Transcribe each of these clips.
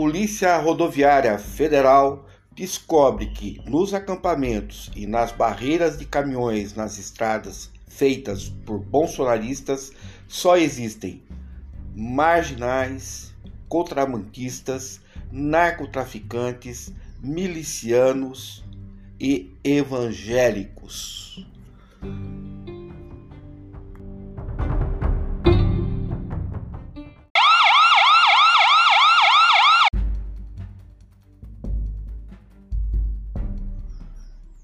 Polícia Rodoviária Federal descobre que nos acampamentos e nas barreiras de caminhões nas estradas feitas por bolsonaristas só existem marginais, contrabandistas, narcotraficantes, milicianos e evangélicos.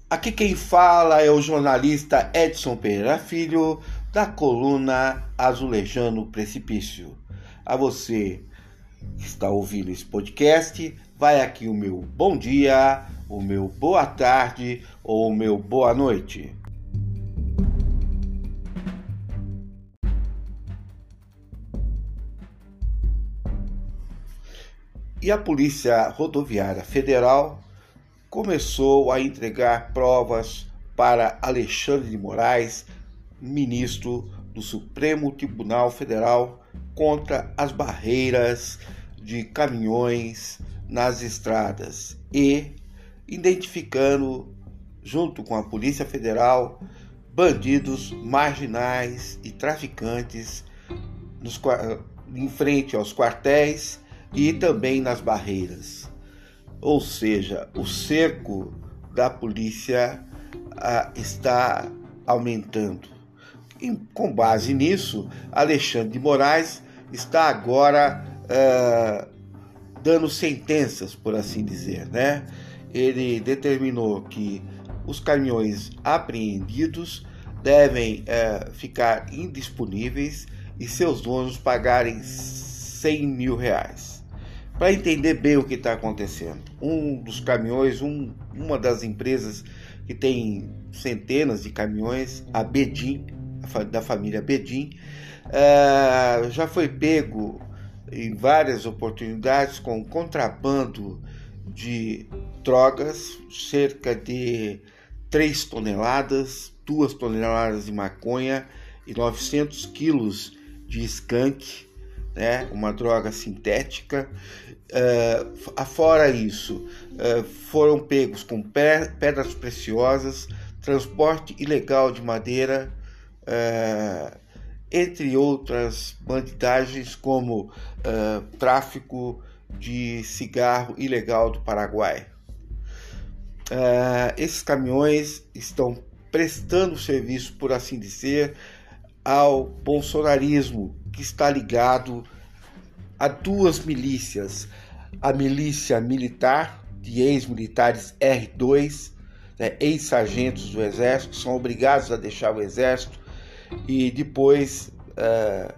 Aqui quem fala é o jornalista Edson Pereira Filho, da coluna Azulejando Precipício. A você que está ouvindo esse podcast, vai aqui o meu bom dia, o meu boa tarde ou o meu boa noite. E a Polícia Rodoviária Federal começou a entregar provas para Alexandre de Moraes, ministro do Supremo Tribunal Federal, contra as barreiras de caminhões nas estradas e identificando, junto com a Polícia Federal, bandidos marginais e traficantes nos, em frente aos quartéis e também nas barreiras ou seja, o cerco da polícia ah, está aumentando. E, com base nisso, Alexandre de Moraes está agora ah, dando sentenças, por assim dizer, né? Ele determinou que os caminhões apreendidos devem ah, ficar indisponíveis e seus donos pagarem 100 mil reais para entender bem o que está acontecendo. Um dos caminhões, um, uma das empresas que tem centenas de caminhões, a Bedim, da família Bedim, uh, já foi pego em várias oportunidades com contrabando de drogas, cerca de 3 toneladas, 2 toneladas de maconha e 900 quilos de skunk né, uma droga sintética. Uh, afora isso, uh, foram pegos com pedras preciosas, transporte ilegal de madeira, uh, entre outras bandidagens como tráfico de cigarro ilegal do Paraguai. esses caminhões estão prestando serviço, por assim dizer, ao bolsonarismo que está ligado a duas milícias: a milícia militar de ex-militares R2, né, ex-sargentos do Exército, são obrigados a deixar o Exército e depois uh,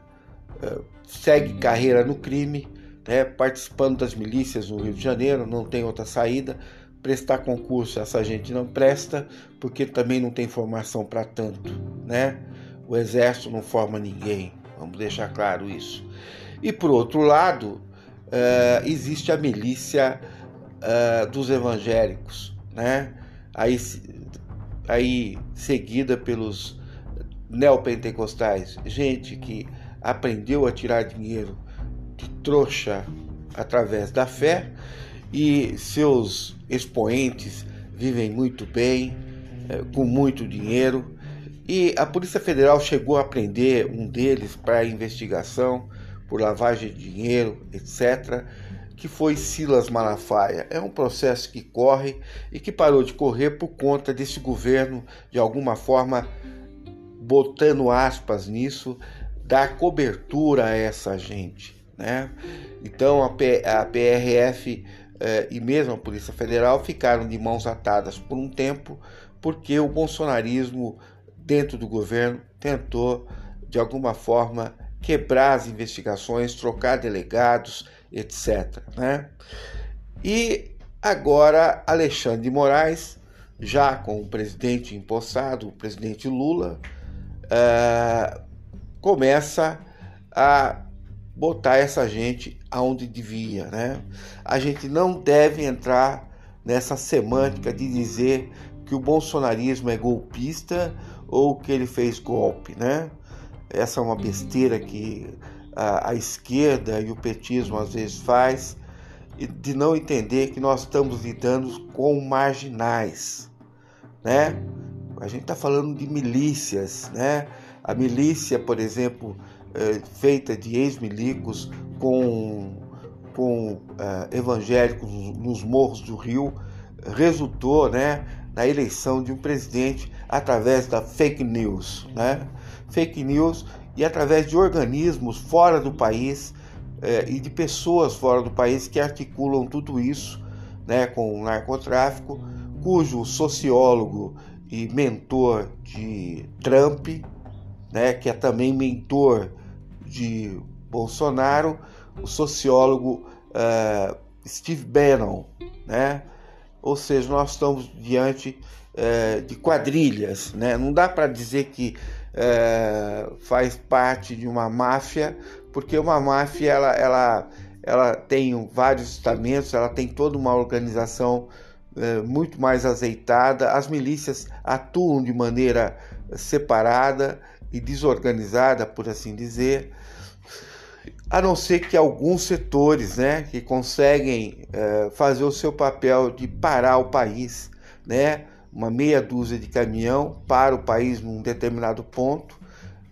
segue carreira no crime, né, participando das milícias no Rio de Janeiro, não tem outra saída. Prestar concurso essa gente não presta, porque também não tem formação para tanto, né? O exército não forma ninguém. Vamos deixar claro isso. E por outro lado, uh, existe a milícia uh, dos evangélicos, né? Aí, aí seguida pelos neopentecostais, gente que aprendeu a tirar dinheiro de trouxa através da fé e seus expoentes vivem muito bem, eh, com muito dinheiro e a Polícia Federal chegou a prender um deles para investigação por lavagem de dinheiro, etc., que foi Silas Malafaia. É um processo que corre e que parou de correr por conta desse governo, de alguma forma, botando aspas nisso, dar cobertura a essa gente. Né? Então a, P, a PRF eh, e mesmo a Polícia Federal ficaram de mãos atadas por um tempo, porque o bolsonarismo dentro do governo, tentou, de alguma forma, quebrar as investigações, trocar delegados, etc. Né? E agora Alexandre de Moraes, já com o presidente empossado, o presidente Lula, uh, começa a botar essa gente aonde devia. Né? A gente não deve entrar nessa semântica de dizer que o bolsonarismo é golpista ou que ele fez golpe, né? Essa é uma besteira que a, a esquerda e o petismo às vezes faz de não entender que nós estamos lidando com marginais, né? A gente está falando de milícias, né? A milícia, por exemplo, é, feita de ex-milicos com, com é, evangélicos nos morros do Rio, resultou, né, na eleição de um presidente através da fake news, né? Fake news e através de organismos fora do país é, e de pessoas fora do país que articulam tudo isso né, com o narcotráfico, cujo sociólogo e mentor de Trump, né, que é também mentor de Bolsonaro, o sociólogo uh, Steve Bannon, né? Ou seja, nós estamos diante uh, de quadrilhas, né? Não dá para dizer que uh, faz parte de uma máfia, porque uma máfia ela, ela, ela tem vários estamentos, ela tem toda uma organização é, muito mais azeitada, as milícias atuam de maneira separada e desorganizada, por assim dizer, a não ser que alguns setores né, que conseguem é, fazer o seu papel de parar o país, né, uma meia dúzia de caminhão para o país num determinado ponto,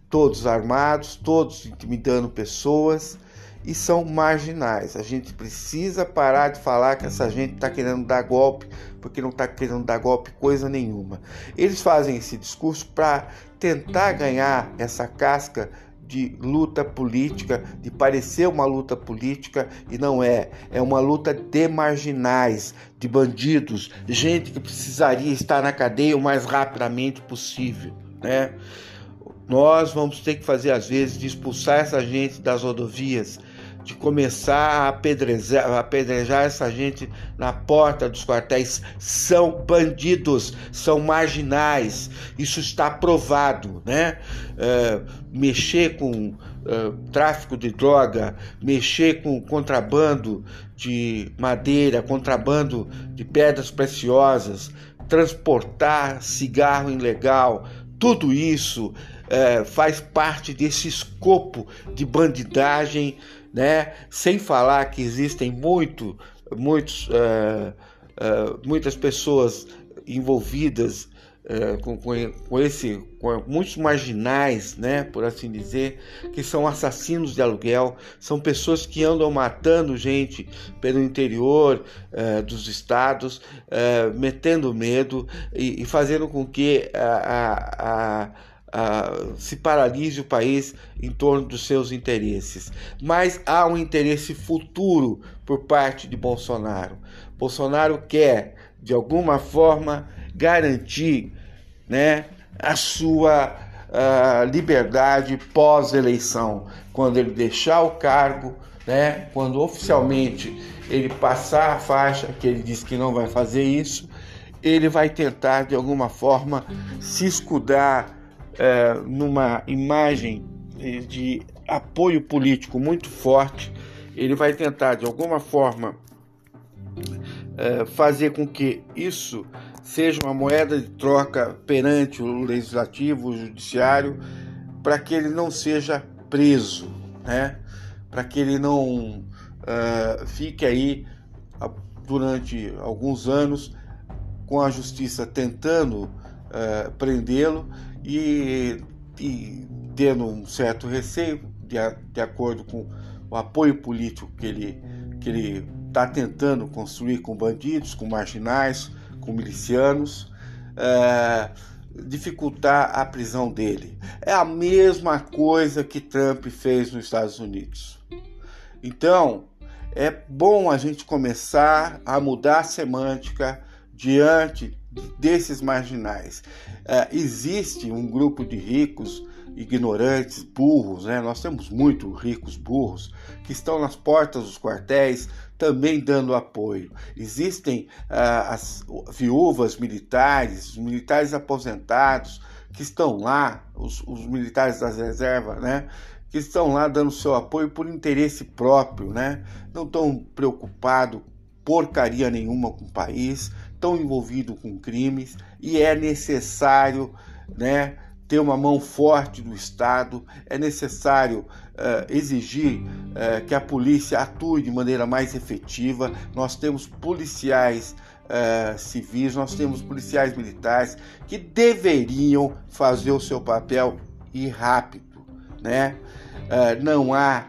todos armados, todos intimidando pessoas e são marginais. A gente precisa parar de falar que essa gente está querendo dar golpe, porque não está querendo dar golpe coisa nenhuma. Eles fazem esse discurso para tentar ganhar essa casca de luta política, de parecer uma luta política e não é. É uma luta de marginais, de bandidos, gente que precisaria estar na cadeia o mais rapidamente possível, né? Nós vamos ter que fazer, às vezes, de expulsar essa gente das rodovias, de começar a apedrejar, a apedrejar essa gente na porta dos quartéis. São bandidos, são marginais, isso está provado, né? É, mexer com é, tráfico de droga, mexer com contrabando de madeira, contrabando de pedras preciosas, transportar cigarro ilegal, tudo isso é, faz parte desse escopo de bandidagem, né? Sem falar que existem muito, muitos, é, é, muitas pessoas envolvidas é, com, com, esse, com muitos marginais, né, por assim dizer, que são assassinos de aluguel, são pessoas que andam matando gente pelo interior dos estados, metendo medo e, e, fazendo com que a, a Se paralise o país em torno dos seus interesses. Mas há um interesse futuro por parte de Bolsonaro. Bolsonaro quer, de alguma forma, garantir né, a sua liberdade pós-eleição. Quando ele deixar o cargo, né, quando oficialmente ele passar a faixa, que ele diz que não vai fazer isso, ele vai tentar, de alguma forma, se escudar é, numa imagem de apoio político muito forte, ele vai tentar de alguma forma é, fazer com que isso seja uma moeda de troca perante o legislativo, o judiciário, para que ele não seja preso, né? para que ele não uh, fique aí durante alguns anos com a justiça tentando uh, prendê-lo e, e tendo um certo receio, de, de acordo com o apoio político que ele que ele está tentando construir com bandidos, com marginais, com milicianos, é, dificultar a prisão dele. É a mesma coisa que Trump fez nos Estados Unidos. Então, é bom a gente começar a mudar a semântica diante desses marginais. É, existe um grupo de ricos, ignorantes, burros, né? nós temos muito ricos burros que estão nas portas dos quartéis também dando apoio. Existem ah, as viúvas militares, militares aposentados que estão lá, os, os militares das reservas, né? que estão lá dando seu apoio por interesse próprio, né? não estão preocupados porcaria nenhuma com o país, estão envolvidos com crimes e é necessário né, ter uma mão forte do Estado, é necessário uh, exigir é, que a polícia atue de maneira mais efetiva. Nós temos policiais é, civis, nós temos policiais militares que deveriam fazer o seu papel e rápido, né? Não há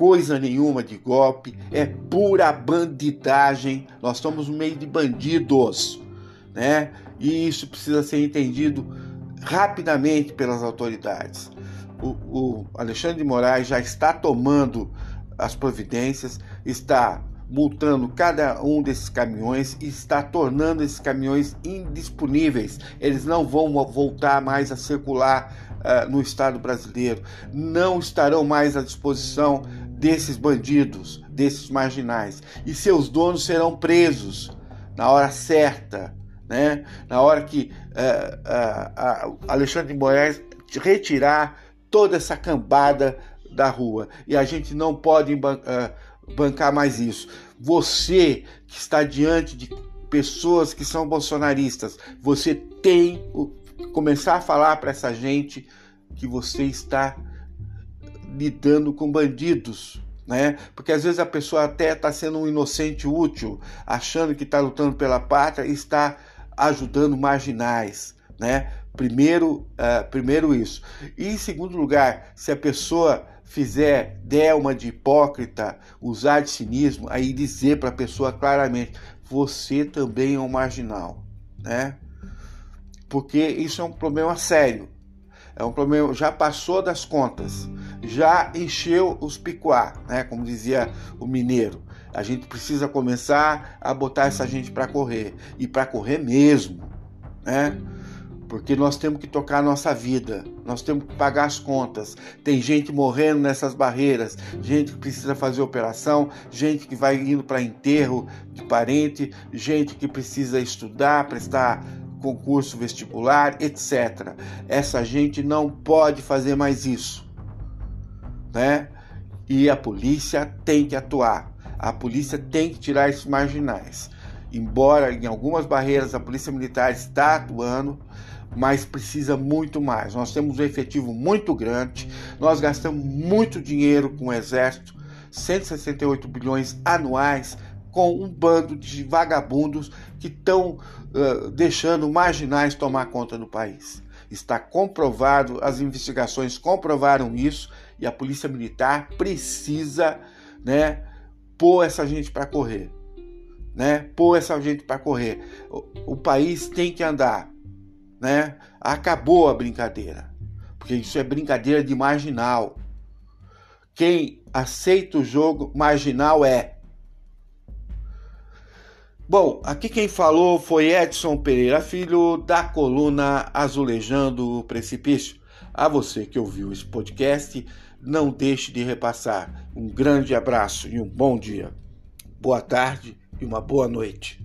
coisa nenhuma de golpe, é pura bandidagem. Nós estamos no meio de bandidos, né? E isso precisa ser entendido rapidamente pelas autoridades. O, o Alexandre de Moraes já está tomando as providências, está multando cada um desses caminhões e está tornando esses caminhões indisponíveis. Eles não vão voltar mais a circular uh, no Estado brasileiro, não estarão mais à disposição desses bandidos, desses marginais, e seus donos serão presos na hora certa, né? na hora que uh, uh, Alexandre de Moraes retirar toda essa cambada da rua. E a gente não pode bancar mais isso. Você que está diante de pessoas que são bolsonaristas, você tem que começar a falar para essa gente que você está lidando com bandidos, né? Porque às vezes a pessoa até está sendo um inocente útil, achando que está lutando pela pátria e está ajudando marginais, né? Primeiro, uh, primeiro isso. E em segundo lugar, se a pessoa fizer delma de hipócrita, usar de cinismo, aí dizer para a pessoa claramente: você também é um marginal, né? Porque isso é um problema sério. É um problema, já passou das contas, já encheu os picuá, né? Como dizia o mineiro. A gente precisa começar a botar essa gente para correr e para correr mesmo, né? porque nós temos que tocar a nossa vida, nós temos que pagar as contas. Tem gente morrendo nessas barreiras, gente que precisa fazer operação, gente que vai indo para enterro de parente, gente que precisa estudar, prestar concurso vestibular, etc. Essa gente não pode fazer mais isso, né? E a polícia tem que atuar. A polícia tem que tirar esses marginais. Embora em algumas barreiras a polícia militar está atuando, mas precisa muito mais. Nós temos um efetivo muito grande, nós gastamos muito dinheiro com o Exército, 168 bilhões anuais, com um bando de vagabundos que estão uh, deixando marginais tomar conta do país. Está comprovado, as investigações comprovaram isso e a Polícia Militar precisa né, pôr essa gente para correr. Né, pôr essa gente para correr. O, o país tem que andar né? Acabou a brincadeira, porque isso é brincadeira de marginal. Quem aceita o jogo marginal é. Bom, aqui quem falou foi Edson Pereira Filho, da coluna Azulejando o Precipício. A você que ouviu esse podcast, não deixe de repassar. Um grande abraço e um bom dia. Boa tarde e uma boa noite.